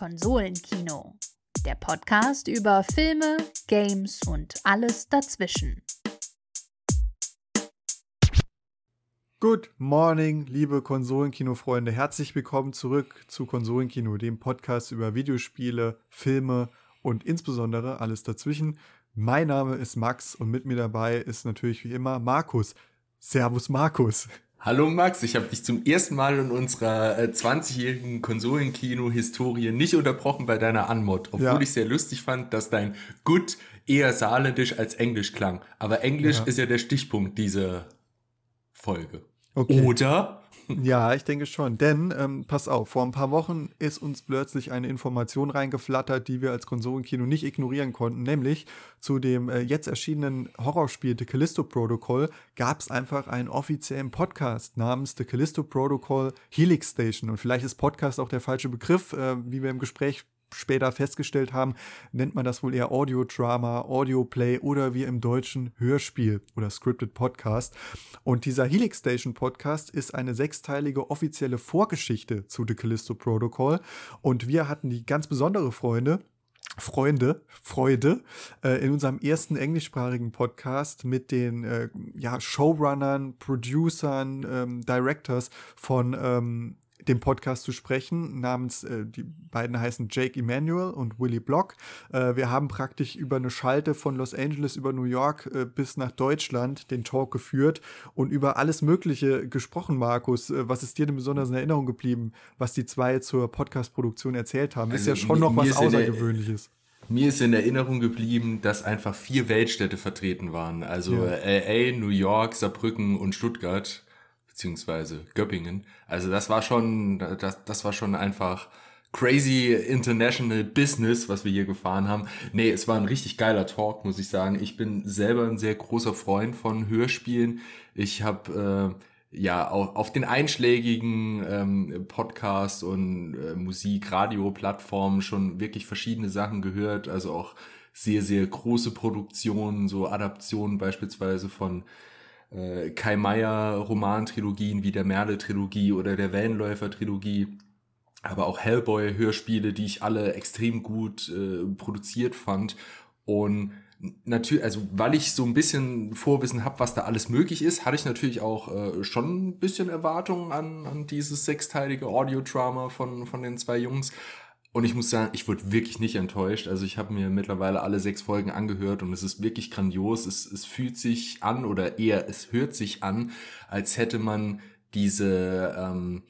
Konsolenkino. Der Podcast über Filme, Games und alles dazwischen. Good morning, liebe Konsolenkino-Freunde. Herzlich willkommen zurück zu Konsolenkino, dem Podcast über Videospiele, Filme und insbesondere alles dazwischen. Mein Name ist Max und mit mir dabei ist natürlich wie immer Markus. Servus Markus. Hallo Max, ich habe dich zum ersten Mal in unserer äh, 20-jährigen Konsolenkino-Historie nicht unterbrochen bei deiner Anmod, obwohl ja. ich sehr lustig fand, dass dein Good eher saarländisch als englisch klang. Aber englisch ja. ist ja der Stichpunkt dieser Folge. Okay. Oder? Ja, ich denke schon. Denn, ähm, pass auf, vor ein paar Wochen ist uns plötzlich eine Information reingeflattert, die wir als Konsolenkino nicht ignorieren konnten. Nämlich zu dem äh, jetzt erschienenen Horrorspiel The Callisto Protocol gab es einfach einen offiziellen Podcast namens The Callisto Protocol Helix Station. Und vielleicht ist Podcast auch der falsche Begriff, äh, wie wir im Gespräch später festgestellt haben, nennt man das wohl eher Audio-Drama, Audio-Play oder wie im Deutschen Hörspiel oder Scripted Podcast. Und dieser Helix Station Podcast ist eine sechsteilige offizielle Vorgeschichte zu The Callisto Protocol. Und wir hatten die ganz besondere Freunde, Freunde, Freude, äh, in unserem ersten englischsprachigen Podcast mit den äh, ja, Showrunnern, Producern, ähm, Directors von ähm, dem Podcast zu sprechen, namens, äh, die beiden heißen Jake Emanuel und Willy Block. Äh, wir haben praktisch über eine Schalte von Los Angeles über New York äh, bis nach Deutschland den Talk geführt und über alles Mögliche gesprochen, Markus. Äh, was ist dir denn besonders in Erinnerung geblieben, was die zwei zur Podcast-Produktion erzählt haben? Also ist ja schon noch was Außergewöhnliches. Mir ist in Erinnerung geblieben, dass einfach vier Weltstädte vertreten waren. Also ja. LA, New York, Saarbrücken und Stuttgart beziehungsweise Göppingen. Also das war schon, das, das war schon einfach crazy international Business, was wir hier gefahren haben. Nee, es war ein richtig geiler Talk, muss ich sagen. Ich bin selber ein sehr großer Freund von Hörspielen. Ich habe äh, ja auch auf den einschlägigen ähm, Podcast und äh, Musik, Radio-Plattformen schon wirklich verschiedene Sachen gehört. Also auch sehr, sehr große Produktionen, so Adaptionen beispielsweise von äh, Kai Meier Romantrilogien wie der Merle-Trilogie oder der Wellenläufer-Trilogie, aber auch Hellboy-Hörspiele, die ich alle extrem gut äh, produziert fand. Und natürlich, also weil ich so ein bisschen Vorwissen habe, was da alles möglich ist, hatte ich natürlich auch äh, schon ein bisschen Erwartungen an, an dieses sechsteilige Audio-Drama von, von den zwei Jungs. Und ich muss sagen, ich wurde wirklich nicht enttäuscht. Also ich habe mir mittlerweile alle sechs Folgen angehört und es ist wirklich grandios. Es, es fühlt sich an oder eher es hört sich an, als hätte man diese ähm,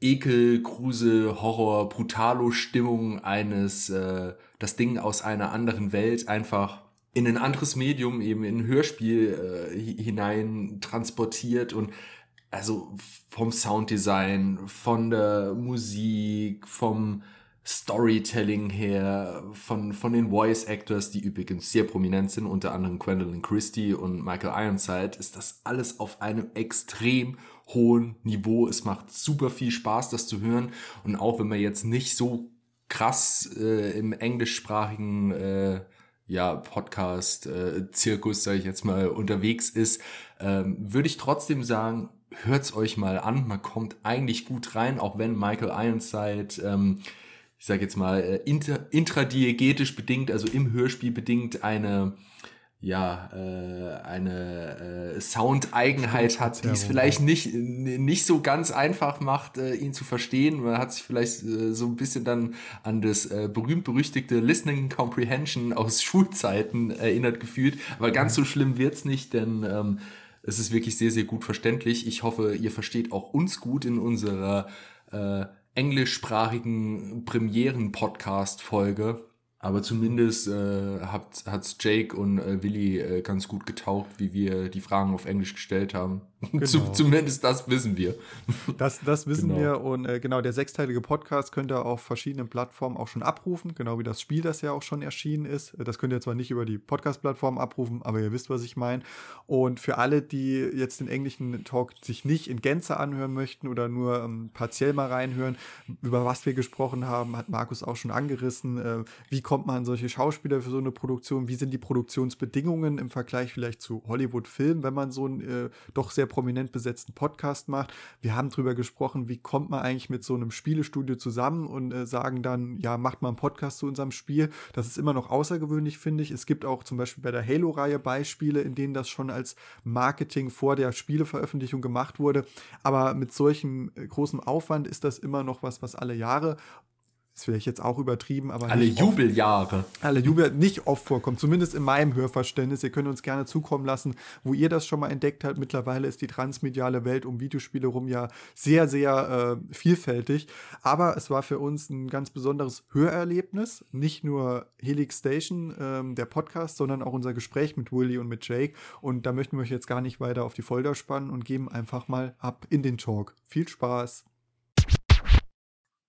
Ekel, Grusel, Horror, Brutalo-Stimmung eines, äh, das Ding aus einer anderen Welt einfach in ein anderes Medium, eben in ein Hörspiel äh, hinein transportiert und also vom Sounddesign, von der Musik, vom Storytelling her, von, von den Voice Actors, die übrigens sehr prominent sind, unter anderem Gwendolyn Christie und Michael Ironside, ist das alles auf einem extrem hohen Niveau. Es macht super viel Spaß, das zu hören. Und auch wenn man jetzt nicht so krass äh, im englischsprachigen äh, ja, Podcast-Zirkus, äh, sage ich jetzt mal, unterwegs ist, ähm, würde ich trotzdem sagen, hört's euch mal an. Man kommt eigentlich gut rein, auch wenn Michael Ironside ähm, ich sage jetzt mal, äh, inter, intradiegetisch bedingt, also im Hörspiel bedingt eine ja, äh, eine äh, Soundeigenheit hat, die es vielleicht nicht, nicht so ganz einfach macht, äh, ihn zu verstehen. Man hat sich vielleicht äh, so ein bisschen dann an das äh, berühmt-berüchtigte Listening Comprehension aus Schulzeiten erinnert gefühlt. Aber ganz so schlimm wird's nicht, denn ähm, es ist wirklich sehr, sehr gut verständlich. Ich hoffe, ihr versteht auch uns gut in unserer äh, englischsprachigen Premieren-Podcast-Folge. Aber zumindest äh, hat hat's Jake und äh, Willi äh, ganz gut getaucht, wie wir die Fragen auf Englisch gestellt haben. Genau. zumindest das wissen wir. Das, das wissen genau. wir. Und äh, genau, der sechsteilige Podcast könnt ihr auf verschiedenen Plattformen auch schon abrufen, genau wie das Spiel, das ja auch schon erschienen ist. Das könnt ihr zwar nicht über die Podcast-Plattform abrufen, aber ihr wisst, was ich meine. Und für alle, die jetzt den englischen Talk sich nicht in Gänze anhören möchten oder nur ähm, partiell mal reinhören, über was wir gesprochen haben, hat Markus auch schon angerissen. Äh, wie kommt man an solche Schauspieler für so eine Produktion? Wie sind die Produktionsbedingungen im Vergleich vielleicht zu Hollywood-Filmen, wenn man so ein äh, doch sehr prominent besetzten Podcast macht. Wir haben darüber gesprochen, wie kommt man eigentlich mit so einem Spielestudio zusammen und äh, sagen dann, ja, macht mal einen Podcast zu unserem Spiel. Das ist immer noch außergewöhnlich, finde ich. Es gibt auch zum Beispiel bei der Halo-Reihe Beispiele, in denen das schon als Marketing vor der Spieleveröffentlichung gemacht wurde. Aber mit solchem äh, großem Aufwand ist das immer noch was, was alle Jahre ist vielleicht jetzt auch übertrieben, aber. Alle Jubeljahre. Oft, alle Jubel nicht oft vorkommt, zumindest in meinem Hörverständnis. Ihr könnt uns gerne zukommen lassen, wo ihr das schon mal entdeckt habt. Mittlerweile ist die transmediale Welt um Videospiele rum ja sehr, sehr äh, vielfältig. Aber es war für uns ein ganz besonderes Hörerlebnis. Nicht nur Helix Station, ähm, der Podcast, sondern auch unser Gespräch mit Willy und mit Jake. Und da möchten wir euch jetzt gar nicht weiter auf die Folter spannen und geben einfach mal ab in den Talk. Viel Spaß!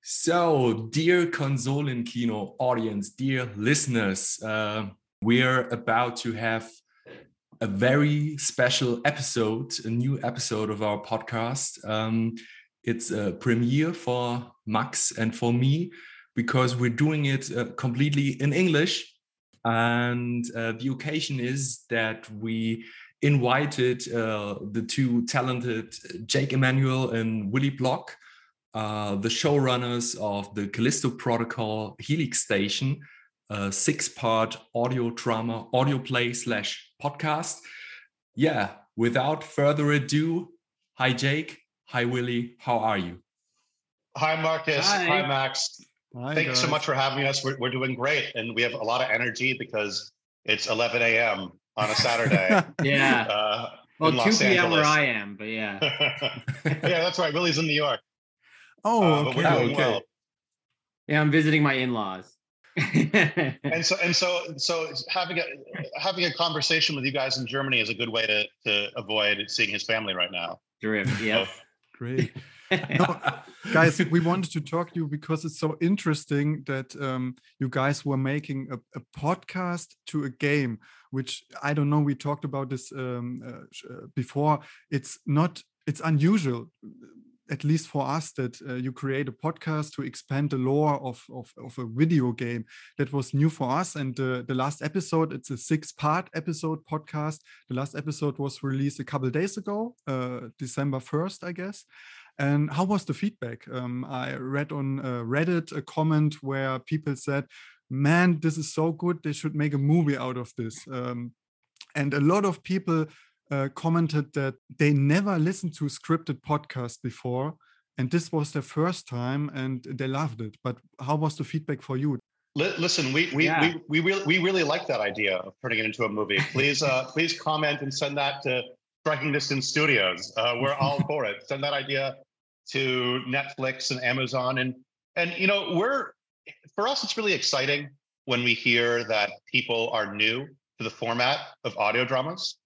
So, dear Konsolenkino audience, dear listeners, uh, we're about to have a very special episode, a new episode of our podcast. Um, it's a premiere for Max and for me because we're doing it uh, completely in English. And uh, the occasion is that we invited uh, the two talented Jake Emanuel and Willie Block uh, the showrunners of the Callisto Protocol Helix Station, a six-part audio drama, audio play slash podcast. Yeah, without further ado, hi Jake, hi Willie, how are you? Hi Marcus, hi, hi Max. Hi, Thanks guys. so much for having us. We're, we're doing great, and we have a lot of energy because it's 11 a.m. on a Saturday. yeah. Uh, well, 2 p.m. where I am, but yeah. yeah, that's right. Willie's in New York. Oh, uh, okay. okay. Well. Yeah, I'm visiting my in-laws. and so and so so having a having a conversation with you guys in Germany is a good way to to avoid seeing his family right now. Terrific. Yeah. Great. no, guys, we wanted to talk to you because it's so interesting that um, you guys were making a, a, podcast to a game, which I don't know. We talked about this um, uh, uh before. It's not. It's unusual at least for us that uh, you create a podcast to expand the lore of, of, of, a video game that was new for us. And uh, the last episode it's a six part episode podcast. The last episode was released a couple days ago uh, december 1st i guess. And how was the feedback? Um, i read on uh, reddit a comment where people said man this is so good they should make a movie out of this. Um, and a lot of people uh, commented that they never listened to scripted podcasts before, and this was their first time, and they loved it. But how was the feedback for you? Listen, we we yeah. we we really we really like that idea of turning it into a movie. Please uh, please comment and send that to Striking Distance Studios. Uh, we're all for it. Send that idea to Netflix and Amazon, and and you know we're for us it's really exciting when we hear that people are new to the format of audio dramas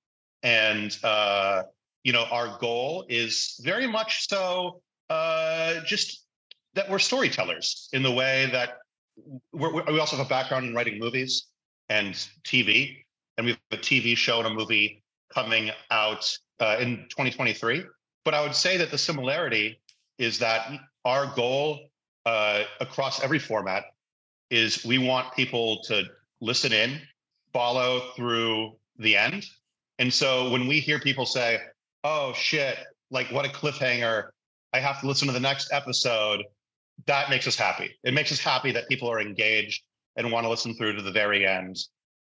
and uh, you know, our goal is very much so uh, just that we're storytellers in the way that we're, we also have a background in writing movies and TV, and we have a TV show and a movie coming out uh, in 2023. But I would say that the similarity is that our goal uh, across every format is we want people to listen in, follow through the end, and so when we hear people say, oh shit, like what a cliffhanger, I have to listen to the next episode, that makes us happy. It makes us happy that people are engaged and want to listen through to the very end.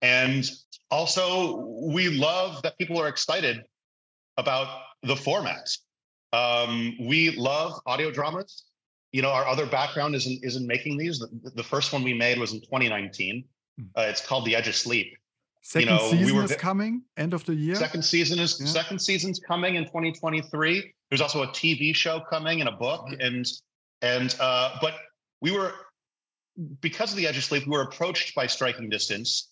And also, we love that people are excited about the format. Um, we love audio dramas. You know, our other background is in, is in making these. The, the first one we made was in 2019. Hmm. Uh, it's called The Edge of Sleep. Second you know, season we were, is coming, end of the year. Second season is yeah. second season's coming in 2023. There's also a TV show coming and a book, and and uh, but we were because of the Edge of Sleep, we were approached by Striking Distance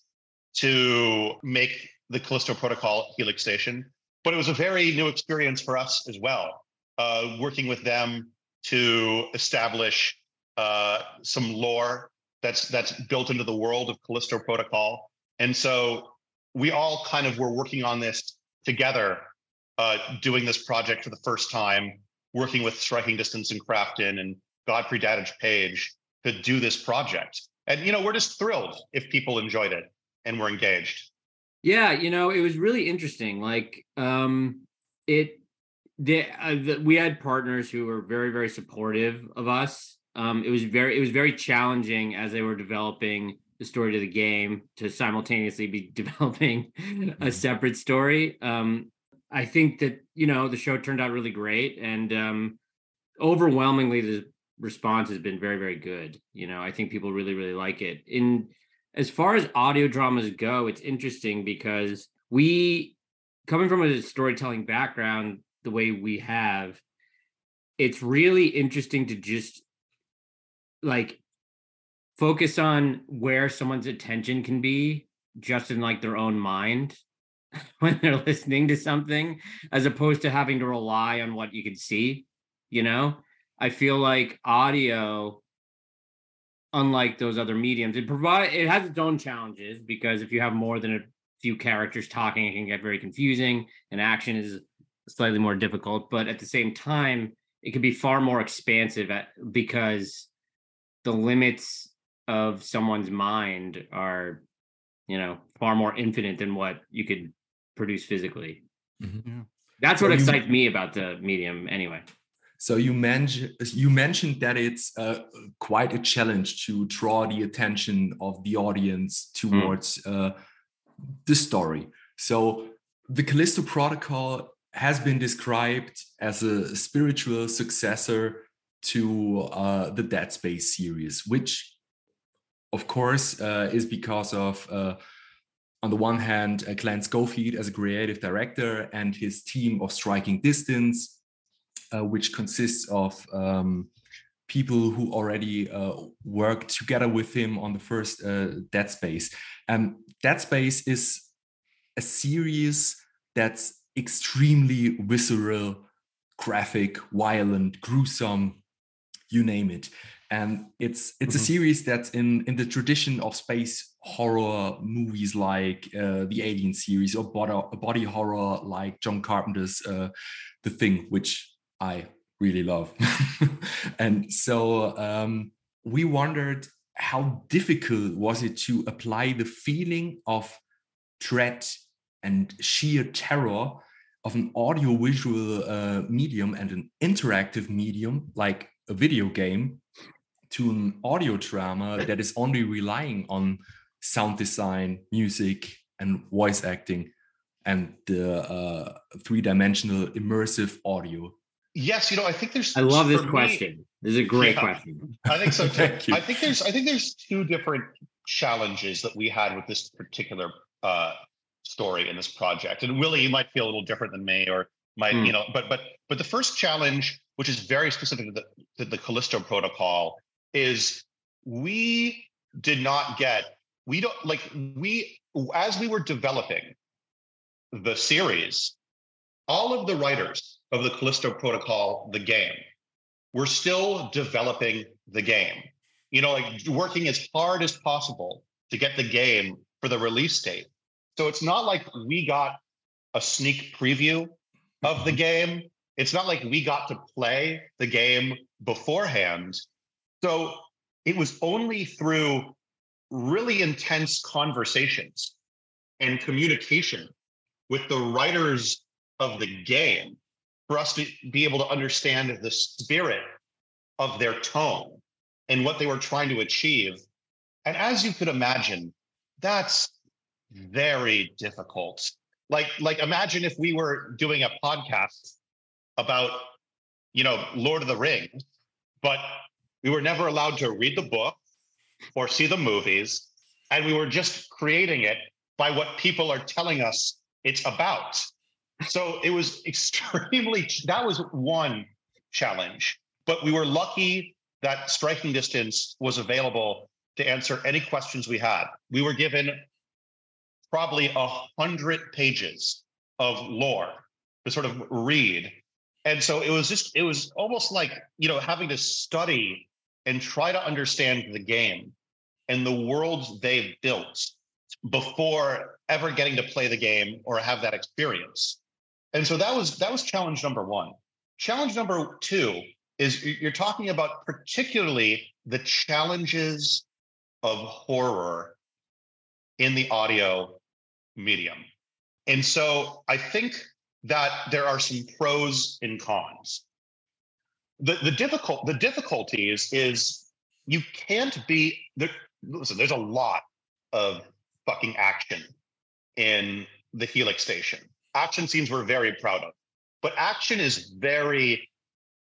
to make the Callisto Protocol Helix Station, but it was a very new experience for us as well, uh, working with them to establish uh, some lore that's that's built into the world of Callisto Protocol and so we all kind of were working on this together, uh, doing this project for the first time, working with Striking Distance and Krafton and Godfrey Dadich Page to do this project. And you know, we're just thrilled if people enjoyed it and were engaged. Yeah, you know, it was really interesting. Like, um, it the, uh, the, we had partners who were very very supportive of us. Um, it was very it was very challenging as they were developing the story to the game to simultaneously be developing a mm-hmm. separate story. Um, I think that you know the show turned out really great, and um, overwhelmingly the response has been very very good. You know, I think people really really like it. In as far as audio dramas go, it's interesting because we coming from a storytelling background the way we have, it's really interesting to just like focus on where someone's attention can be just in like their own mind when they're listening to something as opposed to having to rely on what you can see you know? I feel like audio unlike those other mediums it provide it has its own challenges because if you have more than a few characters talking it can get very confusing and action is slightly more difficult but at the same time it can be far more expansive at, because the limits of someone's mind are you know far more infinite than what you could produce physically mm-hmm. yeah. that's what excites me about the medium anyway so you mentioned you mentioned that it's uh, quite a challenge to draw the attention of the audience hmm. towards mm. uh, the story. So the Callisto Protocol has been described as a spiritual successor to uh, the Dead Space series, which of course, uh, is because of, uh, on the one hand, uh, Glenn Schofield as a creative director and his team of Striking Distance, uh, which consists of um, people who already uh, worked together with him on the first uh, Dead Space. And Dead Space is a series that's extremely visceral, graphic, violent, gruesome, you name it and it's it's mm-hmm. a series that's in in the tradition of space horror movies like uh, the Alien series or body, body horror like John Carpenter's uh, The Thing, which I really love. and so um, we wondered how difficult was it to apply the feeling of dread and sheer terror of an audiovisual uh, medium and an interactive medium like a video game to an audio drama that is only relying on sound design, music, and voice acting, and the uh, three-dimensional immersive audio? Yes, you know, I think there's. I love this question. Me, this is a great yeah, question. I think so too. I think there's. I think there's two different challenges that we had with this particular uh, story in this project. And Willie, you might feel a little different than me, or might mm. you know. But but but the first challenge, which is very specific to the, to the Callisto Protocol, is we did not get we don't like we as we were developing the series all of the writers of the callisto protocol the game were still developing the game. You know like working as hard as possible to get the game for the release date. So it's not like we got a sneak preview of the mm-hmm. game. It's not like we got to play the game beforehand so it was only through really intense conversations and communication with the writers of the game for us to be able to understand the spirit of their tone and what they were trying to achieve. And as you could imagine, that's very difficult. Like, like imagine if we were doing a podcast about, you know, Lord of the Rings, but we were never allowed to read the book or see the movies. And we were just creating it by what people are telling us it's about. So it was extremely, that was one challenge. But we were lucky that striking distance was available to answer any questions we had. We were given probably a hundred pages of lore to sort of read. And so it was just, it was almost like, you know, having to study and try to understand the game and the worlds they've built before ever getting to play the game or have that experience. And so that was that was challenge number 1. Challenge number 2 is you're talking about particularly the challenges of horror in the audio medium. And so I think that there are some pros and cons. The the difficult the difficulty is is you can't be there. Listen, there's a lot of fucking action in the Helix station. Action scenes we're very proud of, but action is very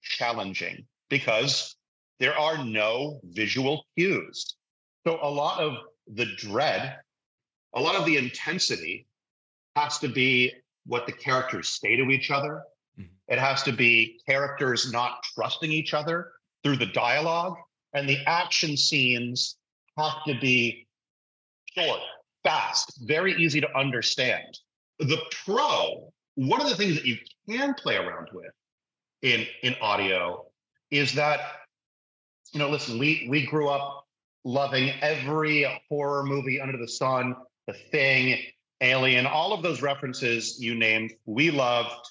challenging because there are no visual cues. So a lot of the dread, a lot of the intensity has to be what the characters say to each other. Mm-hmm. It has to be characters not trusting each other through the dialogue. And the action scenes have to be short, fast, very easy to understand. The pro, one of the things that you can play around with in, in audio is that, you know, listen, we we grew up loving every horror movie under the sun, The Thing, Alien, all of those references you named, we loved.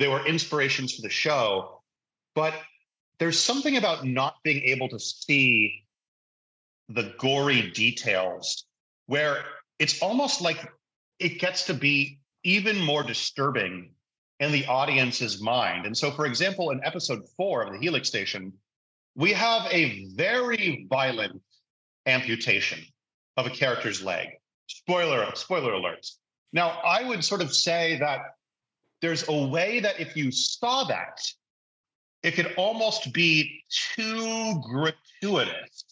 They were inspirations for the show. But there's something about not being able to see the gory details where it's almost like it gets to be even more disturbing in the audience's mind. And so, for example, in episode four of the Helix Station, we have a very violent amputation of a character's leg. Spoiler, spoiler alerts. Now, I would sort of say that there's a way that if you saw that, it could almost be too gratuitous,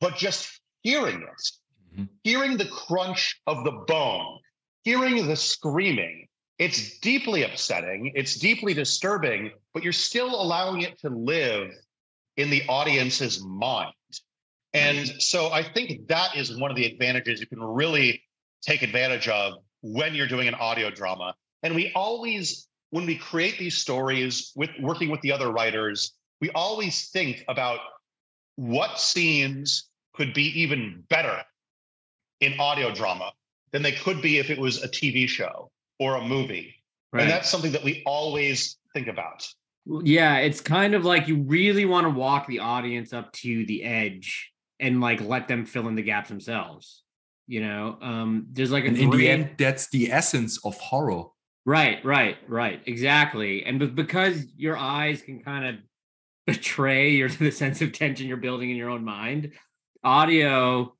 but just hearing it, mm-hmm. hearing the crunch of the bone, hearing the screaming, it's deeply upsetting, it's deeply disturbing, but you're still allowing it to live in the audience's mind. And so I think that is one of the advantages you can really take advantage of when you're doing an audio drama. And we always, when we create these stories with working with the other writers, we always think about what scenes could be even better in audio drama than they could be if it was a TV show or a movie. Right. And that's something that we always think about. Yeah, it's kind of like you really want to walk the audience up to the edge and like let them fill in the gaps themselves. You know, um, there's like and in the end, that's the essence of horror. Right, right, right, exactly. And because your eyes can kind of betray your the sense of tension you're building in your own mind, audio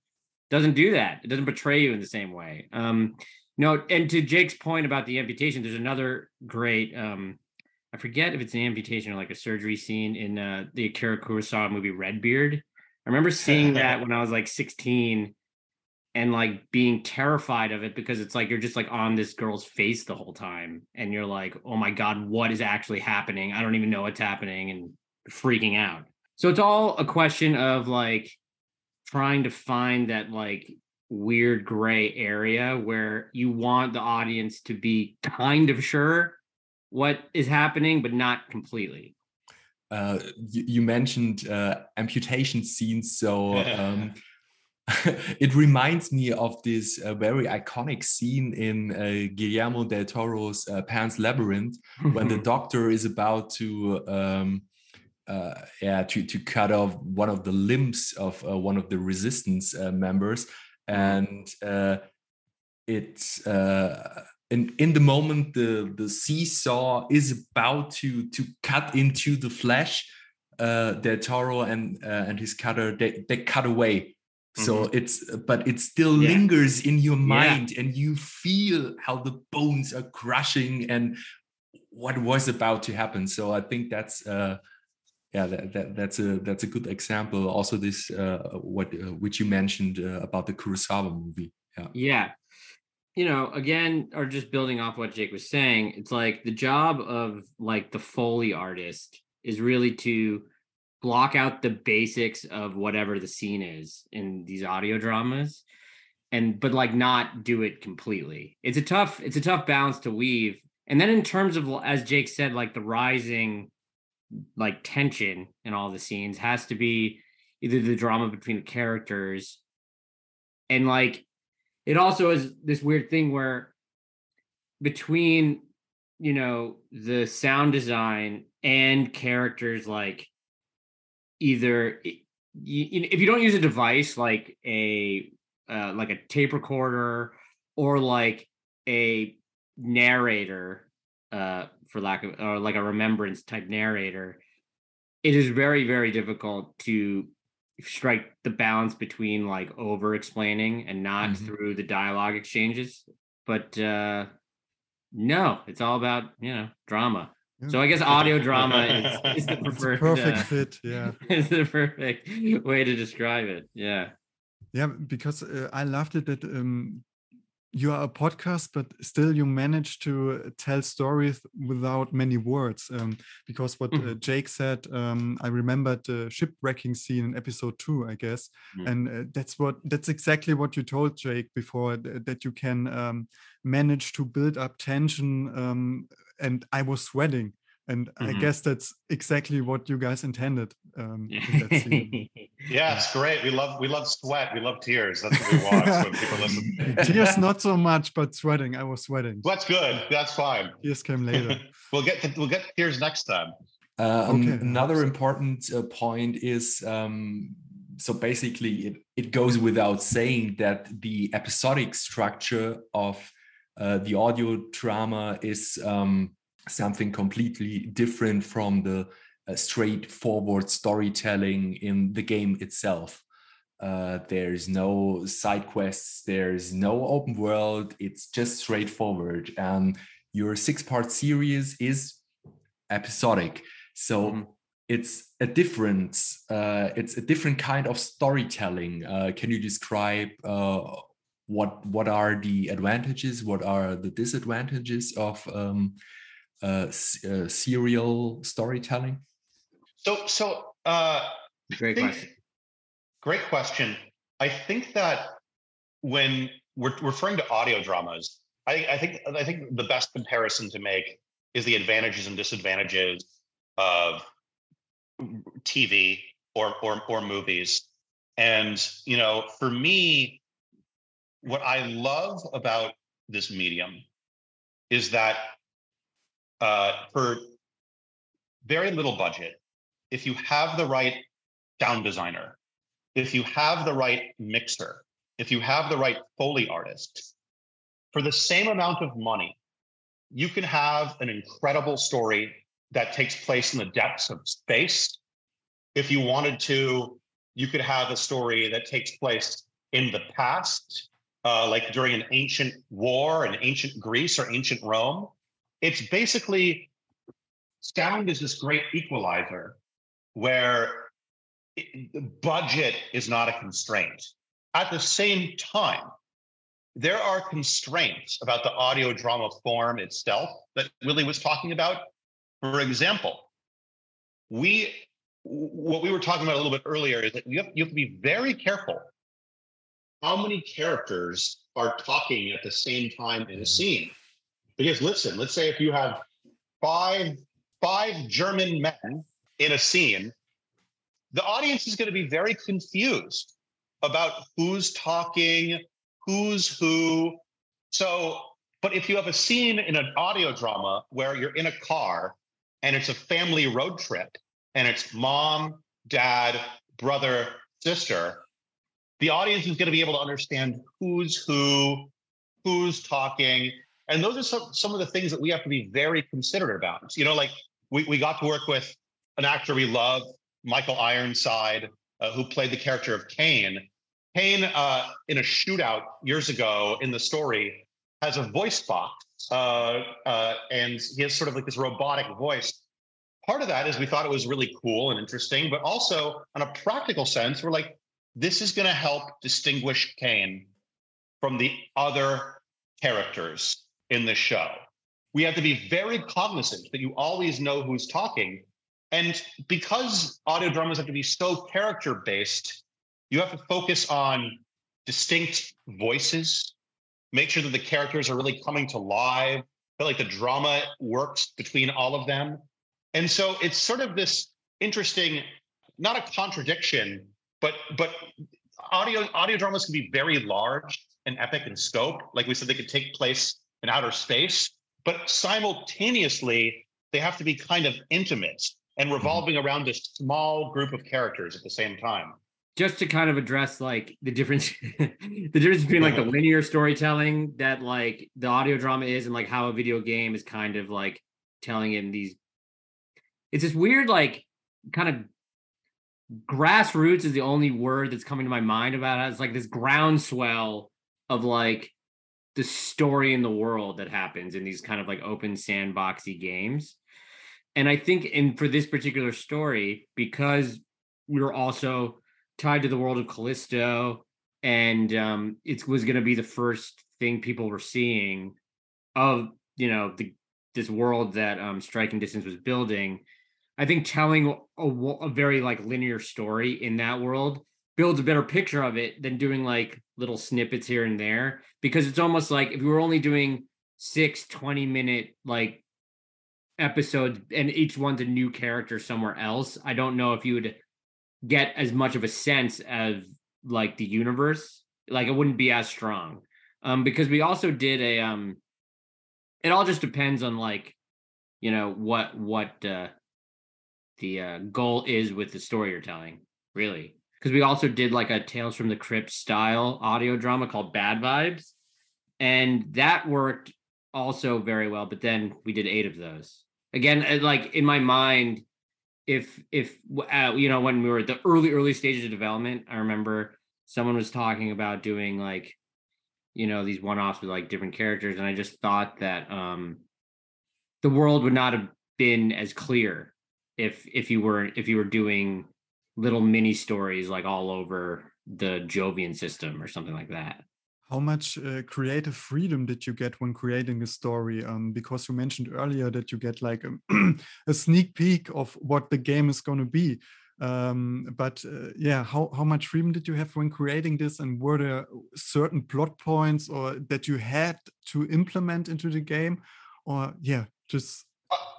doesn't do that. It doesn't betray you in the same way. Um, no, and to Jake's point about the amputation, there's another great. Um, I forget if it's an amputation or like a surgery scene in uh, the Akira Kurosawa movie Redbeard. I remember seeing that when I was like 16 and like being terrified of it because it's like you're just like on this girl's face the whole time and you're like, oh my God, what is actually happening? I don't even know what's happening and freaking out. So it's all a question of like trying to find that like weird gray area where you want the audience to be kind of sure what is happening, but not completely. Uh, you, you, mentioned uh, amputation scenes, so um, it reminds me of this uh, very iconic scene in uh, Guillermo del Toro's uh, Pan's Labyrinth when the doctor is about to. Um, uh, yeah, to, to cut off one of the limbs of one of the resistance members, and it's and in the moment the the seesaw is about to to cut into the flesh uh del toro and uh, and his cutter they, they cut away mm-hmm. so it's but it still yeah. lingers in your mind yeah. and you feel how the bones are crushing and what was about to happen so i think that's uh yeah that, that that's a that's a good example also this uh what uh, which you mentioned uh, about the kurosawa movie yeah yeah you know, again, or just building off what Jake was saying, it's like the job of like the Foley artist is really to block out the basics of whatever the scene is in these audio dramas and but like not do it completely. It's a tough, it's a tough balance to weave. And then in terms of as Jake said, like the rising like tension in all the scenes has to be either the drama between the characters and like it also is this weird thing where between you know the sound design and characters like either if you don't use a device like a uh, like a tape recorder or like a narrator uh, for lack of or like a remembrance type narrator, it is very very difficult to strike the balance between like over explaining and not mm-hmm. through the dialogue exchanges. But uh, no, it's all about you know drama. So I guess audio drama is, is the preferred perfect uh, fit. Yeah, is the perfect way to describe it. Yeah. Yeah, because uh, I loved it that um, you are a podcast, but still you manage to tell stories without many words. Um, because what mm. uh, Jake said, um, I remembered the shipwrecking scene in episode two, I guess, mm. and uh, that's what that's exactly what you told Jake before that you can um, manage to build up tension. Um, and I was sweating and mm-hmm. I guess that's exactly what you guys intended. Um, yeah, it's great. We love we love sweat. We love tears. That's what we want when people listen. tears, not so much, but sweating. I was sweating. That's good. That's fine. Tears came later. we'll get to, we'll get tears next time. Uh, okay. Another important uh, point is um, so basically it, it goes without saying that the episodic structure of uh, the audio drama is um, something completely different from the uh, straightforward storytelling in the game itself. Uh, there's no side quests, there's no open world, it's just straightforward. And your six part series is episodic. So mm-hmm. it's a different, uh, it's a different kind of storytelling. Uh, can you describe uh, what what are the advantages, what are the disadvantages of um, uh, uh, serial storytelling? So, so uh, great think, question. Great question. I think that when we're referring to audio dramas, I, I think I think the best comparison to make is the advantages and disadvantages of TV or or or movies. And you know, for me, what I love about this medium is that uh, for very little budget, if you have the right sound designer, if you have the right mixer, if you have the right Foley artist, for the same amount of money, you can have an incredible story that takes place in the depths of space. If you wanted to, you could have a story that takes place in the past, uh, like during an ancient war in ancient Greece or ancient Rome it's basically sound is this great equalizer where it, the budget is not a constraint. At the same time, there are constraints about the audio drama form itself that Willie was talking about. For example, we what we were talking about a little bit earlier is that you have, you have to be very careful how many characters are talking at the same time in a mm-hmm. scene. Because listen, let's say if you have five five German men in a scene, the audience is going to be very confused about who's talking, who's who. So, but if you have a scene in an audio drama where you're in a car and it's a family road trip and it's mom, dad, brother, sister, the audience is going to be able to understand who's who, who's talking, and those are some, some of the things that we have to be very considerate about. You know, like we, we got to work with an actor we love, Michael Ironside, uh, who played the character of Kane. Kane, uh, in a shootout years ago in the story, has a voice box, uh, uh, and he has sort of like this robotic voice. Part of that is we thought it was really cool and interesting, but also on a practical sense, we're like, this is going to help distinguish Kane from the other characters in the show. We have to be very cognizant that you always know who's talking. And because audio dramas have to be so character based, you have to focus on distinct voices, make sure that the characters are really coming to life, feel like the drama works between all of them. And so it's sort of this interesting, not a contradiction, but but audio audio dramas can be very large and epic in scope. Like we said, they could take place in outer space, but simultaneously, they have to be kind of intimate and mm-hmm. revolving around a small group of characters at the same time. just to kind of address like the difference the difference between like the linear storytelling that like the audio drama is and like how a video game is kind of like telling it in these it's this weird like kind of grassroots is the only word that's coming to my mind about it. It's like this groundswell of like the story in the world that happens in these kind of like open sandboxy games. And I think in for this particular story, because we were also tied to the world of Callisto, and um, it was going to be the first thing people were seeing of you know the this world that um, Striking Distance was building. I think telling a, a very like linear story in that world builds a better picture of it than doing like little snippets here and there because it's almost like if we were only doing six 20 minute like episodes and each one's a new character somewhere else i don't know if you would get as much of a sense of like the universe. Like it wouldn't be as strong um because we also did a um it all just depends on like you know what what uh the uh goal is with the story you're telling really. Because we also did like a tales from the crypt style audio drama called bad vibes and that worked also very well but then we did eight of those. Again uh, like in my mind if if uh, you know when we were at the early early stages of development i remember someone was talking about doing like you know these one-offs with like different characters and i just thought that um the world would not have been as clear if if you were if you were doing little mini stories like all over the jovian system or something like that how much uh, creative freedom did you get when creating a story? Um, because you mentioned earlier that you get like a, a sneak peek of what the game is going to be. Um, but uh, yeah, how, how much freedom did you have when creating this? And were there certain plot points or that you had to implement into the game? Or yeah, just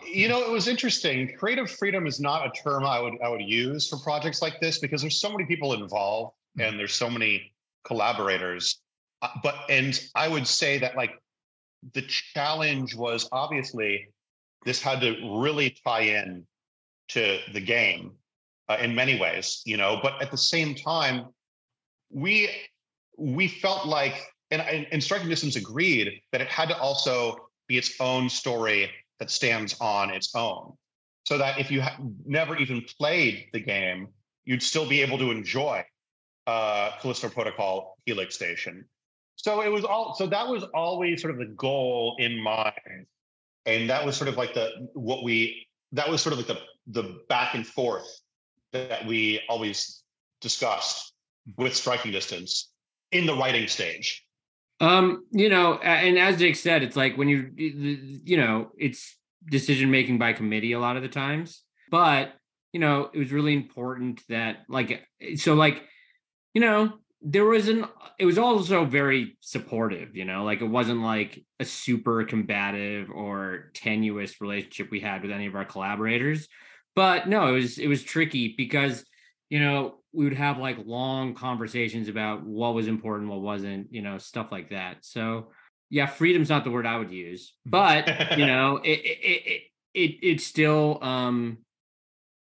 you know, it was interesting. Creative freedom is not a term I would I would use for projects like this because there's so many people involved mm -hmm. and there's so many collaborators uh, but and I would say that like the challenge was obviously this had to really tie in to the game uh, in many ways, you know. But at the same time, we we felt like, and, and striking distance agreed that it had to also be its own story that stands on its own, so that if you ha- never even played the game, you'd still be able to enjoy uh, Callisto Protocol Helix Station so it was all so that was always sort of the goal in mind. And that was sort of like the what we that was sort of like the the back and forth that we always discussed with striking distance in the writing stage. Um, you know, and as Jake said, it's like when you you know, it's decision making by committee a lot of the times. But, you know, it was really important that like so like, you know, there was an it was also very supportive you know like it wasn't like a super combative or tenuous relationship we had with any of our collaborators but no it was it was tricky because you know we would have like long conversations about what was important what wasn't you know stuff like that. So yeah freedom's not the word i would use but you know it it it, it it's still um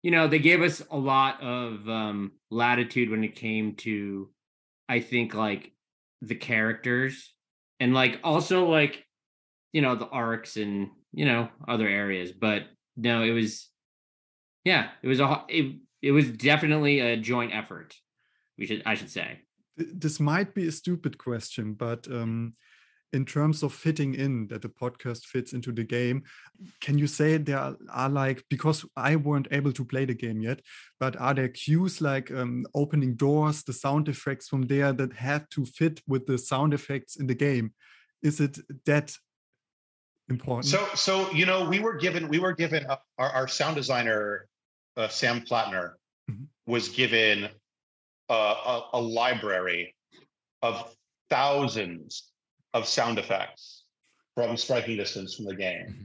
you know they gave us a lot of um latitude when it came to I think like the characters and like also like you know the arcs and you know other areas but no it was yeah it was a it, it was definitely a joint effort we should i should say. This might be a stupid question but um in terms of fitting in that the podcast fits into the game can you say there are like because i weren't able to play the game yet but are there cues like um, opening doors the sound effects from there that have to fit with the sound effects in the game? Is it that important? So so you know we were given we were given our, our sound designer uh, sam plattner mm -hmm. was given uh, a, a library of thousands of sound effects from striking distance from the game. Mm-hmm.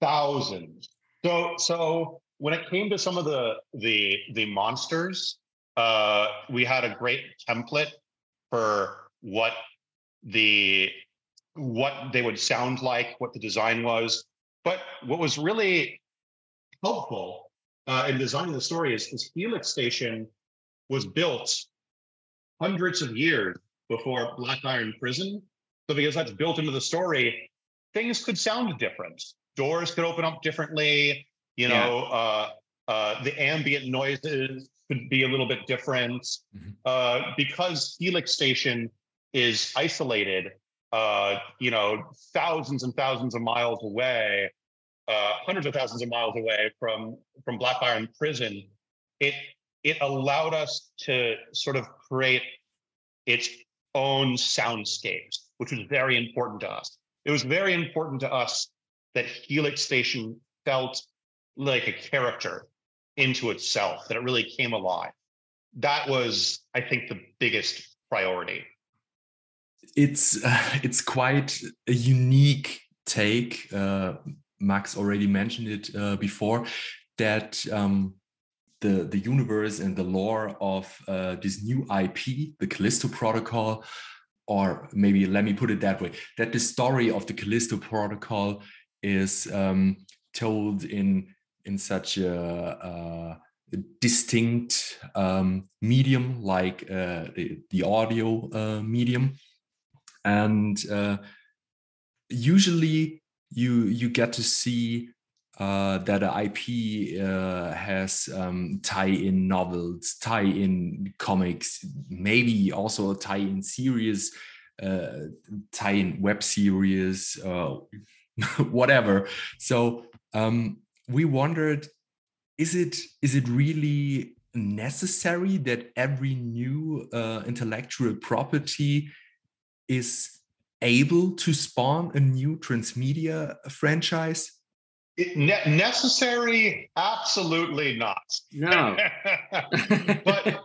Thousands. So so when it came to some of the the the monsters, uh, we had a great template for what the what they would sound like, what the design was. But what was really helpful uh, in designing the story is, is Helix Station was built hundreds of years before Black Iron Prison. So because that's built into the story, things could sound different. Doors could open up differently. You know, yeah. uh, uh, the ambient noises could be a little bit different. Mm-hmm. Uh, because Helix Station is isolated, uh, you know, thousands and thousands of miles away, uh, hundreds of thousands of miles away from from Black Iron Prison, it it allowed us to sort of create its own soundscapes, which was very important to us. It was very important to us that Helix Station felt like a character into itself, that it really came alive. That was, I think, the biggest priority. It's uh, it's quite a unique take. Uh, Max already mentioned it uh, before that um, the the universe and the lore of uh, this new IP, the Callisto Protocol, or maybe let me put it that way, that the story of the Callisto Protocol is um, told in in such a, a distinct um, medium like uh, the, the, audio uh, medium, and uh, usually you you get to see uh, that an IP uh, has um, tie-in novels, tie-in comics, maybe also a tie-in series, uh, tie-in web series, uh, whatever. So um, we wondered, is it is it really necessary that every new uh, intellectual property is able to spawn a new transmedia franchise? Ne- necessary? Absolutely not. No. but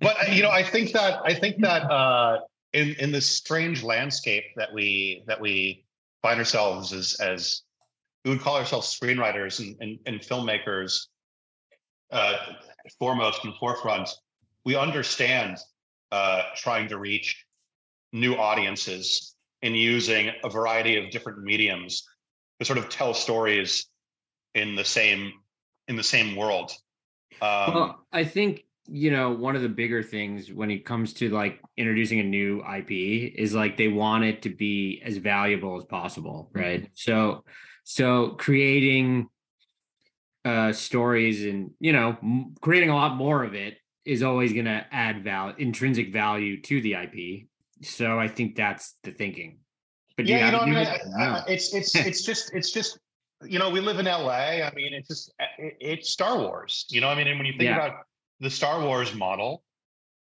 but you know, I think that I think that uh, in in this strange landscape that we that we find ourselves as as we would call ourselves screenwriters and, and, and filmmakers uh, foremost and forefront, we understand uh, trying to reach new audiences and using a variety of different mediums to sort of tell stories in the same in the same world. Um, well, I think you know one of the bigger things when it comes to like introducing a new IP is like they want it to be as valuable as possible, right? Mm-hmm. So so creating uh stories and you know m- creating a lot more of it is always going to add value intrinsic value to the IP. So I think that's the thinking. But yeah, you know, I mean, no. it's it's it's just it's just you know we live in LA. I mean, it's just it, it's Star Wars. You know, I mean, and when you think yeah. about the Star Wars model,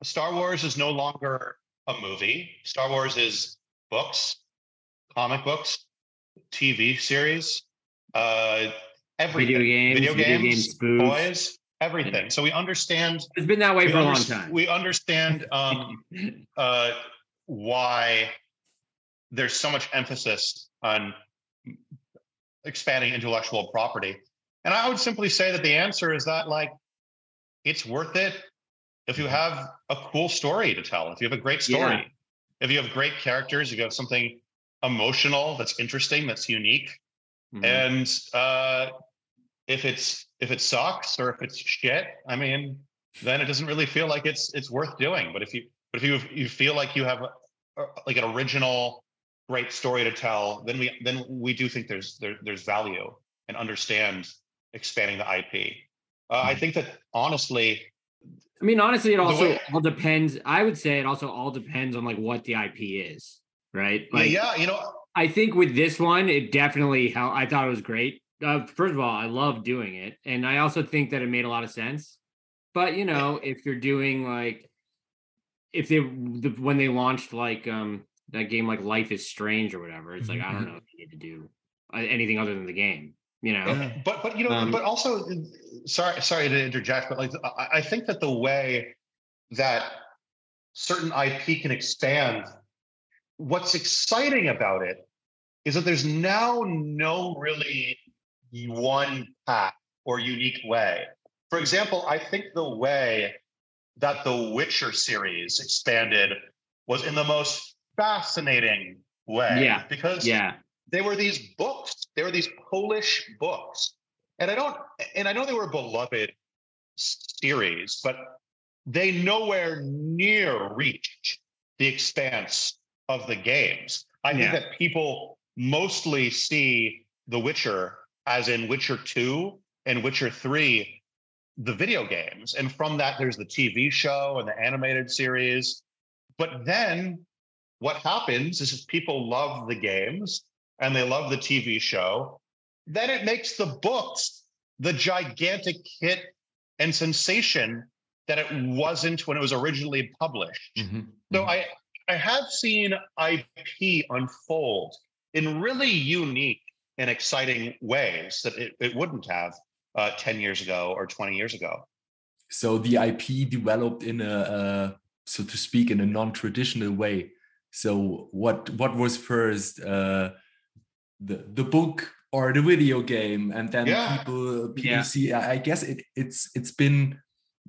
Star Wars is no longer a movie. Star Wars is books, comic books, TV series, uh, everything. Video games, video games, video games toys, everything. So we understand. It's been that way for a long time. We understand um, uh, why there's so much emphasis on expanding intellectual property. And I would simply say that the answer is that like it's worth it if you have a cool story to tell, if you have a great story, yeah. if you have great characters, if you have something emotional that's interesting, that's unique. Mm-hmm. And uh, if it's if it sucks or if it's shit, I mean, then it doesn't really feel like it's it's worth doing. But if you but if you you feel like you have a, like an original great story to tell, then we then we do think there's there, there's value and understand expanding the IP. Uh, I mm-hmm. think that honestly, I mean, honestly, it also way, all depends. I would say it also all depends on like what the IP is, right? Like, yeah, you know, I think with this one, it definitely helped. I thought it was great. Uh, first of all, I love doing it, and I also think that it made a lot of sense. But you know, if you're doing like, if they the, when they launched like um that game like Life is Strange or whatever. It's like mm-hmm. I don't mm-hmm. know if you need to do uh, anything other than the game. You know, yeah. but but you know, um, but also, sorry sorry to interject, but like I, I think that the way that certain IP can expand, what's exciting about it is that there's now no really one path or unique way. For example, I think the way that the Witcher series expanded was in the most fascinating way. Yeah. Because yeah. they were these books. They were these Polish books. And I don't and I know they were beloved series, but they nowhere near reached the expanse of the games. I think that people mostly see The Witcher as in Witcher 2 and Witcher 3, the video games. And from that, there's the TV show and the animated series. But then what happens is if people love the games and they love the TV show, then it makes the books the gigantic hit and sensation that it wasn't when it was originally published. Mhm. So I I have seen IP unfold in really unique and exciting ways that it, it wouldn't have uh, 10 years ago or 20 years ago. so the IP developed in a, uh, so to speak, in a non-traditional way. So what what was first, uh, the the book or the video game, and then Yeah. people people Yeah. see. I I guess it it's it's been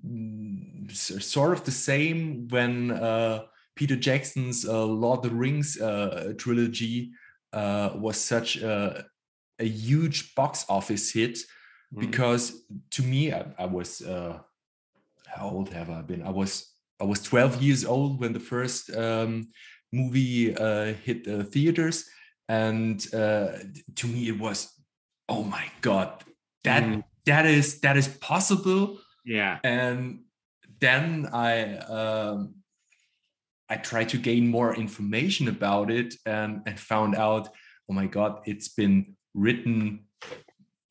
mm, sort of the same when uh, Peter Jackson's uh, Lord of the Rings uh, trilogy uh, was such a a huge box office hit Mhm. because to me I, I was uh how old have i been i was i was 12 years old when the first um movie uh hit the theaters and uh to me it was oh my god that Mhm. that is that is possible Yeah. and then i um i tried to gain more information about it and and found out oh my god it's been written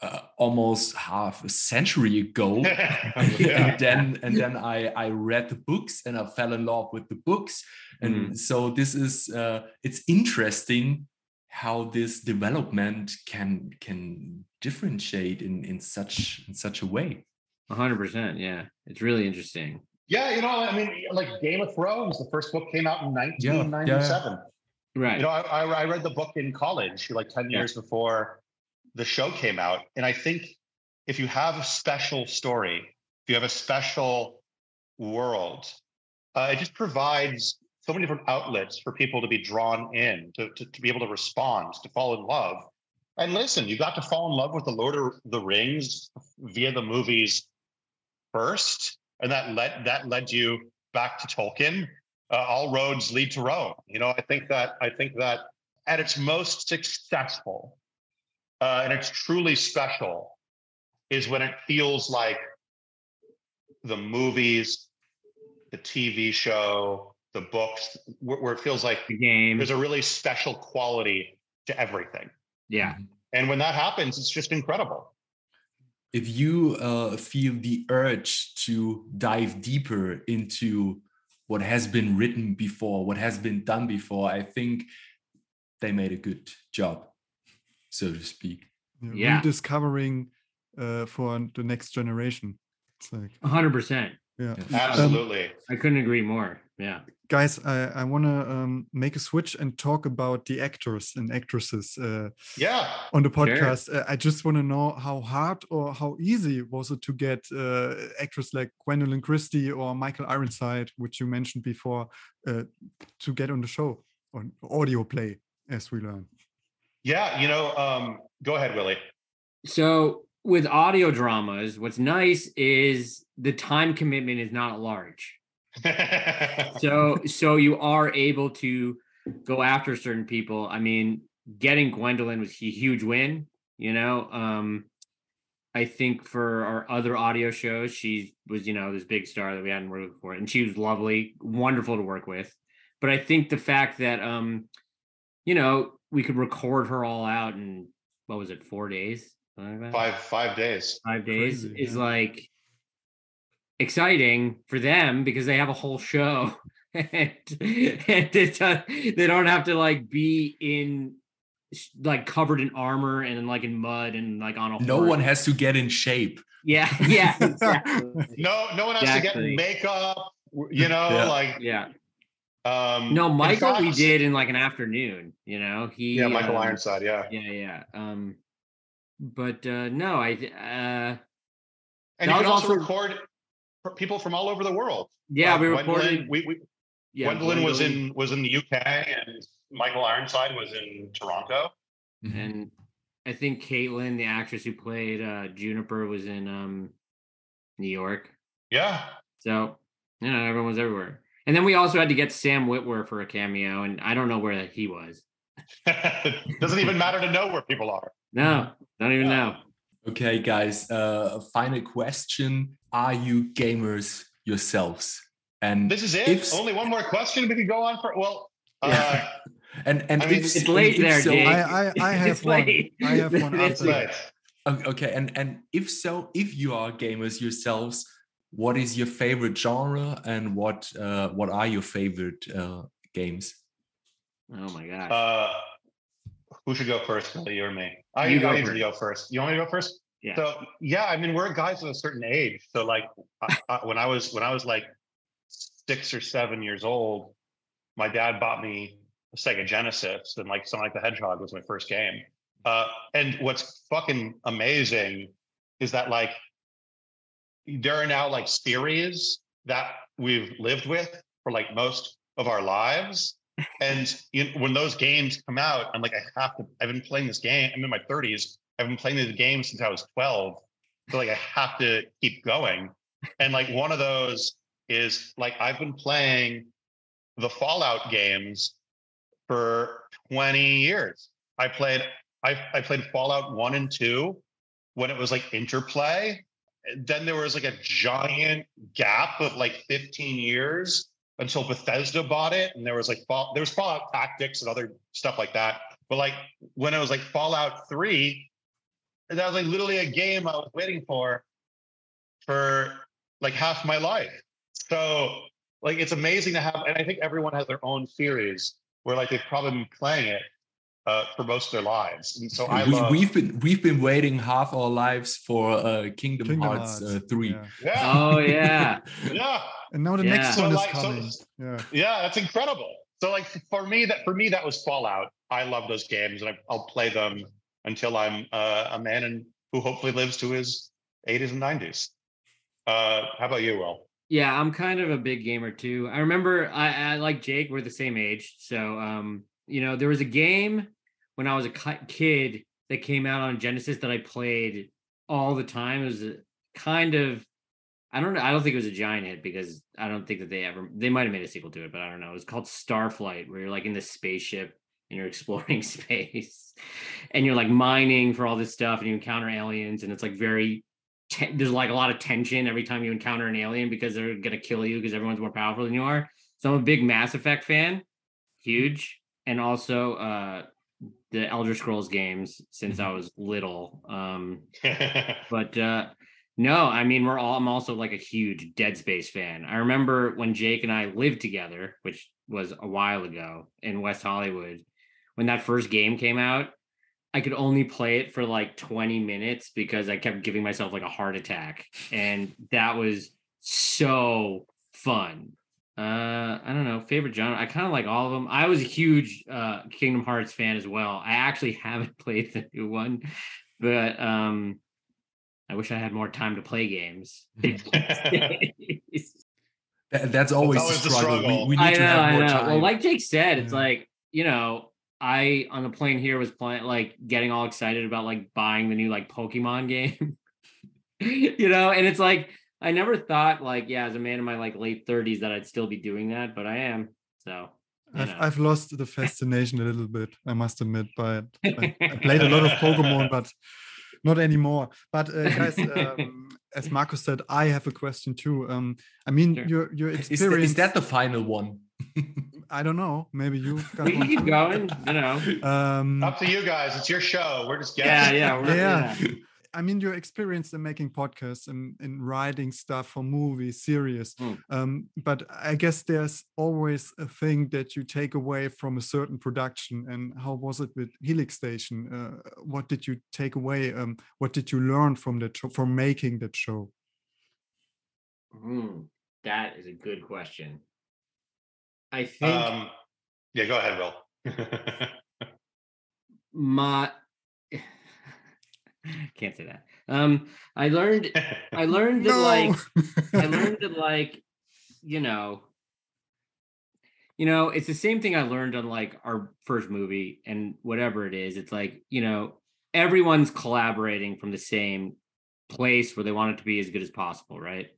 uh, almost half a century ago Yeah. and then and then i i read the books and i fell in love with the books and so this is uh it's interesting how this development can can differentiate in in such in such a way hundred percent. Yeah. It's really interesting. Yeah, you know, I mean, like Game of Thrones, the first book came out in 1997. Right. You know, I, I I read the book in college, like 10 Yeah. years before the show came out. And I think if you have a special story, if you have a special world, uh, it just provides so many different outlets for people to be drawn in, to, to, to be able to respond, to fall in love. And listen, you got to fall in love with the Lord of the Rings via the movies first, and that led that led you back to Tolkien. Uh, all roads lead to Rome. You know, I think that I think that at its most successful, uh, and it's truly special, is when it feels like the movies, the TV show, the books, where, where it feels like the game. there's a really special quality to everything. Yeah. And when that happens, it's just incredible. if you uh, feel the urge to dive deeper into what has been written before, what has been done before, I think they made a good job, so to speak. Yeah. Rediscovering uh, for the next generation. It's like, hundred percent. yeah. Absolutely. I couldn't agree more. Yeah. Guys, I, I want to um, make a switch and talk about the actors and actresses uh, yeah. on the Sure. podcast. Uh, I just want to know how hard or how easy was it to get uh, actors like Gwendoline Christie or Michael Ironside, which you mentioned before, uh, to get on the show on audio play, as we learn. Yeah. You know, um, go ahead, Willie. So with audio dramas, what's nice is the time commitment is not large. So so you are able to go after certain people. I mean, getting Gwendoline was a huge win, you know. Um I think for our other audio shows, she was, you know, this big star that we hadn't worked with before. And she was lovely, wonderful to work with. But I think the fact that um, you know, we could record her all out in what was it, four days? Like five five days. five days Crazy, is yeah. like exciting for them because they have a whole show and, and it's, they don't have to like be in like covered in armor and like in mud and like on a No horse. one has to get in shape. yeah yeah exactly. No, no one has Exactly. to get makeup. You know, Yeah. like yeah um, no michael we did in like an afternoon you know he Yeah, Michael um, Ironside. Yeah, yeah yeah um but uh no i uh and you can also, also- record people from all over the world. yeah Uh, we Gwendoline- recorded We, we, yeah Gwendoline was in was in the UK, and Michael Ironside was in Toronto. Mhm. and I think Caitlin, the actress who played uh, Juniper, was in um, New York. Yeah, So You know, everyone was everywhere. And then we also had to get Sam Witwer for a cameo, and I don't know where he was. Doesn't even matter to know where people are. No, don't even know. Okay, guys. Uh, final question: Are you gamers yourselves? And This is it. if- Only one more question. We could go on for well. Yeah. Uh, and and I mean, if, it's late if there, so, Jake. I, I, I have It's one. late. I have one It's late. Okay, and and if so, if you are gamers yourselves, what is your favorite genre, and what uh, what are your favorite uh, games? Oh my gosh. Uh, who should go first, Billy, you or me? I, You go I usually first. go first. You want me to go first? Yeah. So yeah, I mean, we're guys of a certain age. So like, I, I, when I was when I was like six or seven years old, my dad bought me a Sega Genesis, and like Sonic the Hedgehog was my first game. Uh, and what's fucking amazing is that like there are now like series that we've lived with for like most of our lives. And you know, when those games come out, I'm like, I have to. I've been playing this game. I'm in my 30s. I've been playing this game since I was 12. So like, I have to keep going. And like one of those is like I've been playing the Fallout games for 20 years. I played I, I played Fallout 1 and 2 when it was like interplay. Then there was like a giant gap of like 15 years until Bethesda bought it. And there was like fall, there was Fallout Tactics and other stuff like that. But like when it was like Fallout 3, that was like literally a game I was waiting for for like half my life. So like it's amazing to have, and I think everyone has their own theories where like they've probably been playing it uh, for most of their lives. And so I we, love, we've been we've been waiting half our lives for uh, Kingdom, Kingdom Hearts, Hearts. Uh, three. Yeah. yeah, oh yeah. yeah, And now the Yeah. next So one is like- so- coming. yeah. yeah, that's incredible. So like for me, that for me that was Fallout. I love those games, and I, I'll play them until I'm uh, a man and who hopefully lives to his 80s and 90s. Uh, how about you, Will? Yeah, I'm kind of a big gamer too. I remember I, I like Jake, we're the same age. So um, you know, there was a game when I was a kid that came out on Genesis that I played all the time. It was a kind of I don't know, I don't think it was a giant hit because I don't think that they ever they might have made a sequel to it, but I don't know. It was called Starflight, where you're like in this spaceship and you're exploring space and you're like mining for all this stuff and you encounter aliens and it's like very te- there's like a lot of tension every time you encounter an alien because they're gonna kill you because everyone's more powerful than you are. So I'm a big Mass Effect fan, mm. huge, and also uh the Elder Scrolls games since I was little. Um, but uh no, I mean we're all I'm also like a huge Dead Space fan. I remember when Jake and I lived together, which was a while ago in West Hollywood, when that first game came out, I could only play it for like 20 minutes because I kept giving myself like a heart attack. And that was so fun. Uh, I don't know, favorite genre. I kind of like all of them. I was a huge uh Kingdom Hearts fan as well. I actually haven't played the new one, but um I wish I had more time to play games. That- that's always, always the the struggle. We, we need I to know, have I more know. time. Well, like Jake said, it's Yeah. like, you know, I on the plane here was playing like getting all excited about like buying the new like Pokemon game. you know, and it's like I never thought like, yeah, as a man in my like late 30s that I'd still be doing that, but I am. So I've. I've lost the fascination a little bit, I must admit. But I, I played a lot of Pokemon, but not anymore. But uh, guys, um, as Marcus said, I have a question too. Um, I mean, Sure. your your is, experience. that, is that the final one? I don't know. Maybe you've got we can one keep too. going, you know. Um, Up to you guys. It's your show. We're just Yeah, guessing. yeah, we're, Yeah. yeah. I mean, your experience in making podcasts and in writing stuff for movies, series. Mm. Um, but I guess there's always a thing that you take away from a certain production. And how was it with Helix Station? Uh, what did you take away? Um, what did you learn from that show, from making that show? Hmm, that is a good question. I think Um, yeah, go ahead, Will. my can't say that. Um, I learned I learned that like I learned that like you know you know it's the same thing I learned on like our first movie and whatever it is. It's like you know everyone's collaborating from the same place where they want it to be as good as possible, right?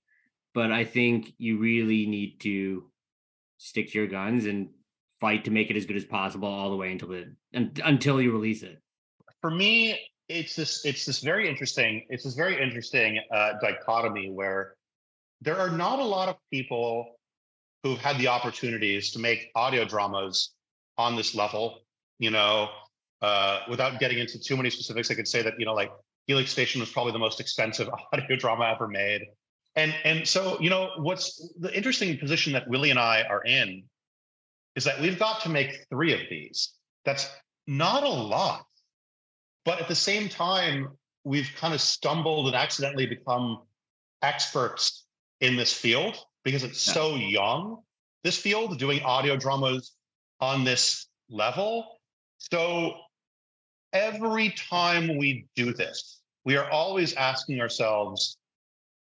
but I think you really need to stick to your guns and fight to make it as good as possible all the way until the until you release it. For me, it's this it's this very interesting it's this very interesting uh, dichotomy where there are not a lot of people who've had the opportunities to make audio dramas on this level. You know, uh, without getting into too many specifics, I could say that you know, like Helix Station was probably the most expensive audio drama ever made. And and so you know what's the interesting position that Willie and I are in is that we've got to make three of these. That's not a lot, but at the same time, we've kind of stumbled and accidentally become experts in this field because it's yeah. so young. This field doing audio dramas on this level. So every time we do this, we are always asking ourselves,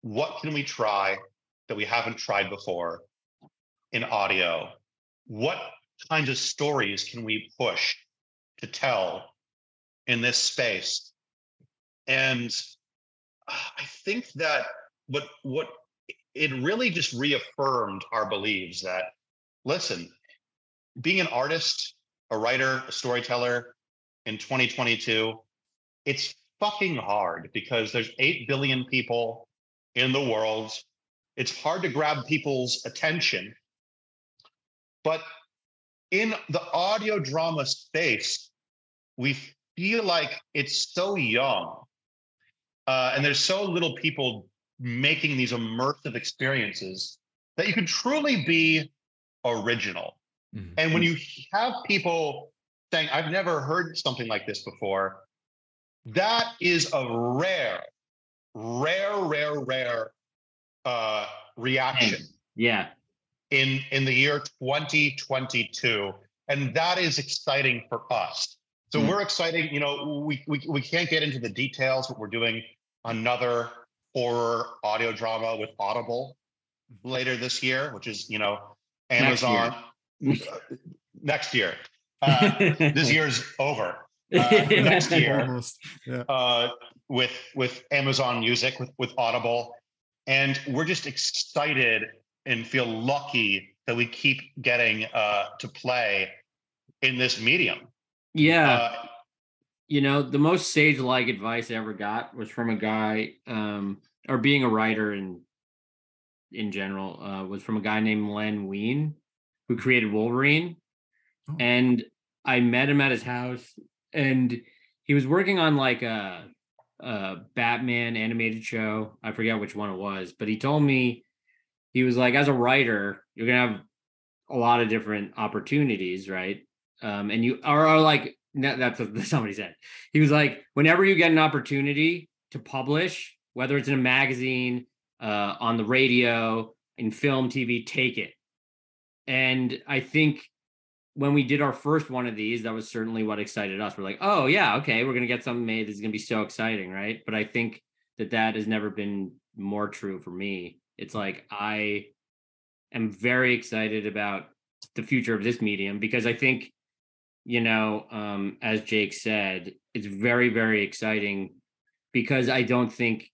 what can we try that we haven't tried before in audio? What kinds of stories can we push to tell in this space? And uh, I think that what what it really just reaffirmed our beliefs that listen, being an artist, a writer, a storyteller in 2022, it's fucking hard because there's 8 billion people in the world. It's hard to grab people's attention. But in the audio drama space, we feel like it's so young uh, and there's so little people making these immersive experiences that you can truly be original. Mm-hmm. And when you have people saying, I've never heard something like this before, that is a rare, rare, rare, rare uh, reaction. Yeah. In in the year 2022, and that is exciting for us. So mm. we're excited. You know, we, we we can't get into the details, but we're doing another horror audio drama with Audible later this year, which is you know Amazon next year. Uh, next year. Uh, this year's over uh, next year yeah. uh, with with Amazon Music with with Audible, and we're just excited and feel lucky that we keep getting uh, to play in this medium. Yeah. Uh, you know, the most sage like advice I ever got was from a guy, um, or being a writer in in general, uh, was from a guy named Len Wein, who created Wolverine. Oh. And I met him at his house and he was working on like a, a Batman animated show. I forget which one it was, but he told me he was like, as a writer, you're gonna have a lot of different opportunities, right? Um, and you are, like that's what somebody said. He was like, whenever you get an opportunity to publish, whether it's in a magazine, uh, on the radio, in film, TV, take it. And I think when we did our first one of these, that was certainly what excited us. We're like, oh yeah, okay, we're gonna get something made. This is gonna be so exciting, right? But I think that that has never been more true for me. It's like I am very excited about the future of this medium because I think, you know, um, as Jake said, it's very, very exciting because I don't think,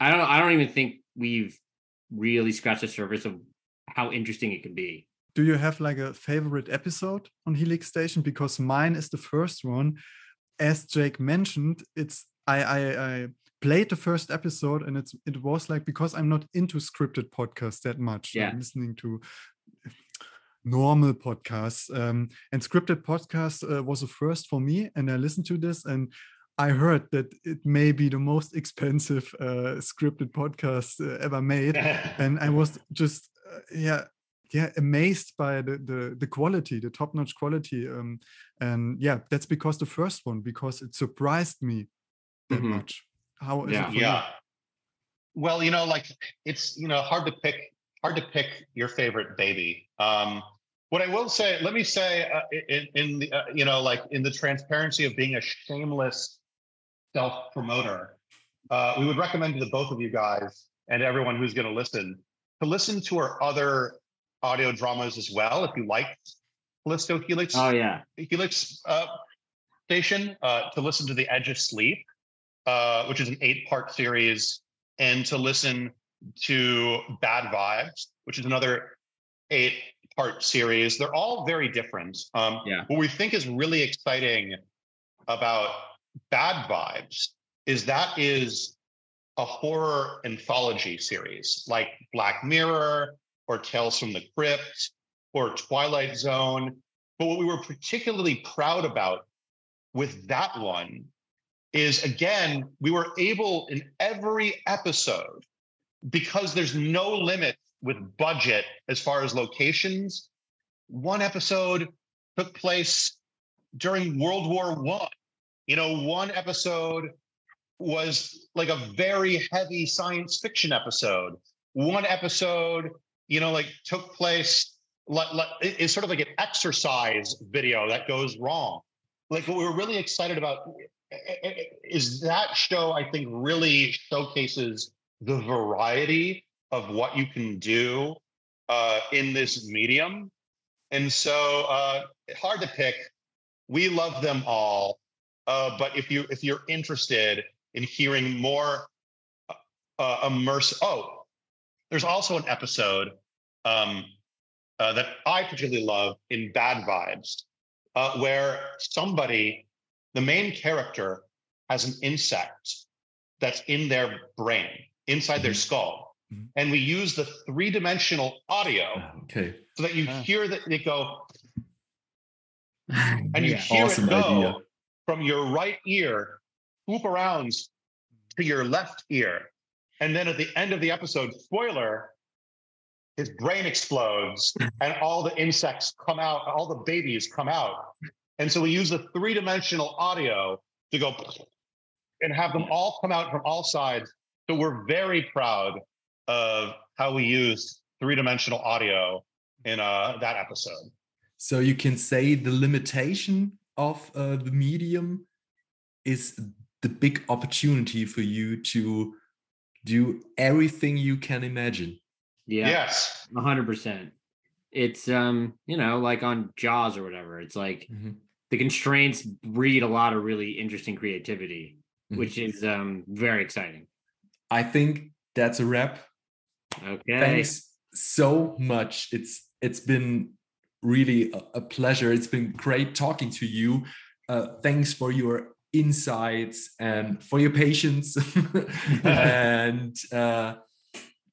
I don't, I don't even think we've really scratched the surface of how interesting it can be do you have like a favorite episode on Helix Station? Because mine is the first one. As Jake mentioned, it's I I, I played the first episode and it's it was like because I'm not into scripted podcasts that much. Yeah. I'm listening to normal podcasts um, and scripted podcast uh, was the first for me and i listened to this and i heard that it may be the most expensive uh, scripted podcast uh, ever made and i was just uh, yeah yeah amazed by the the, the quality the top-notch quality um, and yeah that's because the first one because it surprised me that mm-hmm. much how yeah yeah you? well you know like it's you know hard to pick hard to pick your favorite baby um what i will say let me say uh, in, in the uh, you know like in the transparency of being a shameless self promoter uh, we would recommend to the both of you guys and everyone who's going to listen to listen to our other audio dramas as well. If you like Callisto Helix, oh yeah, Helix uh, station uh, to listen to The Edge of Sleep, uh, which is an eight-part series, and to listen to Bad Vibes, which is another eight part series. They're all very different. Um, Yeah. What we think is really exciting about Bad Vibes is that is a horror anthology series like Black Mirror or Tales from the Crypt or Twilight Zone. But what we were particularly proud about with that one is again, we were able in every episode, because there's no limit with budget as far as locations. One episode took place during World War One. You know, one episode was like a very heavy science fiction episode. One episode, you know, like took place like, like it's sort of like an exercise video that goes wrong. Like what we were really excited about eh, eh, eh, is that show. I think really showcases the variety of what you can do uh, in this medium, and so uh, hard to pick. We love them all, uh, but if you if you're interested in hearing more uh, immersive, oh, there's also an episode um, uh, that I particularly love in Bad Vibes, uh, where somebody, the main character, has an insect that's in their brain, inside their skull. Mhm. And we use the three dimensional audio Okay. so that you Ah. hear that they go, and you Yeah. hear Awesome it go idea. from your right ear, swoop around to your left ear. And then at the end of the episode, spoiler, his brain explodes and all the insects come out, all the babies come out. And so we use the three dimensional audio to go and have them all come out from all sides. So we're very proud of how we used three dimensional audio in uh, that episode. So you can say the limitation of uh, the medium is the big opportunity for you to do everything you can imagine. Yeah. Yes. A hundred percent. It's um, you know, like on Jaws or whatever. It's like Mhm. the constraints breed a lot of really interesting creativity, Mhm. which is um very exciting. I think that's a wrap. Okay. Thanks so much. It's it's been really a, a pleasure. It's been great talking to you. Uh, thanks for your insights and for your patience and uh,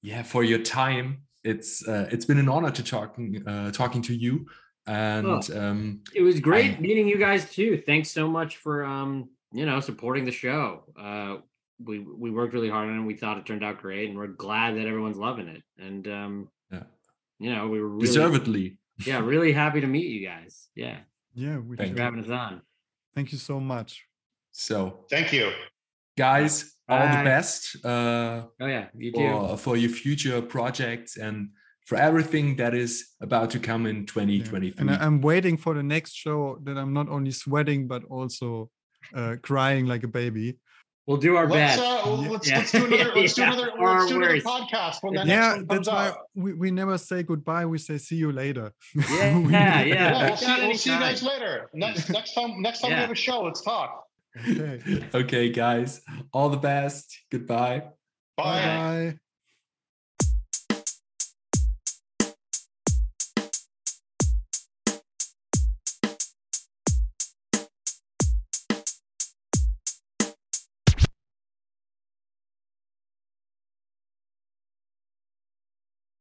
yeah for your time. It's uh, it's been an honor to talking uh, talking to you and Oh. um, It was great I- meeting you guys too. Thanks so much for um, you know, supporting the show. We we worked really hard on it. We thought it turned out great, and we're glad that everyone's loving it. And um, Yeah. you know, we were really deservedly. yeah, really happy to meet you guys. Yeah, Yeah, we Thank thanks for having us on. Thank you so much. So Thank you. guys, all the best. Uh, Oh yeah, you too. for, for your future projects and for everything that is about to come in Yeah. 2023. And I, am waiting for the next show that I'm not only sweating but also uh, crying like a baby. We'll do our Let's, best. uh, let's, Yeah. let's do another. Let's do another. Let's do another podcast when that yeah, that's comes why out. we, we never say goodbye. We say see you later. Yeah, We- yeah, Yeah, yeah. we'll, see, we'll see you guys later. Next next time. Next time Yeah. we have a show, let's talk. Okay. okay, guys, all the best. Goodbye. Bye. Bye.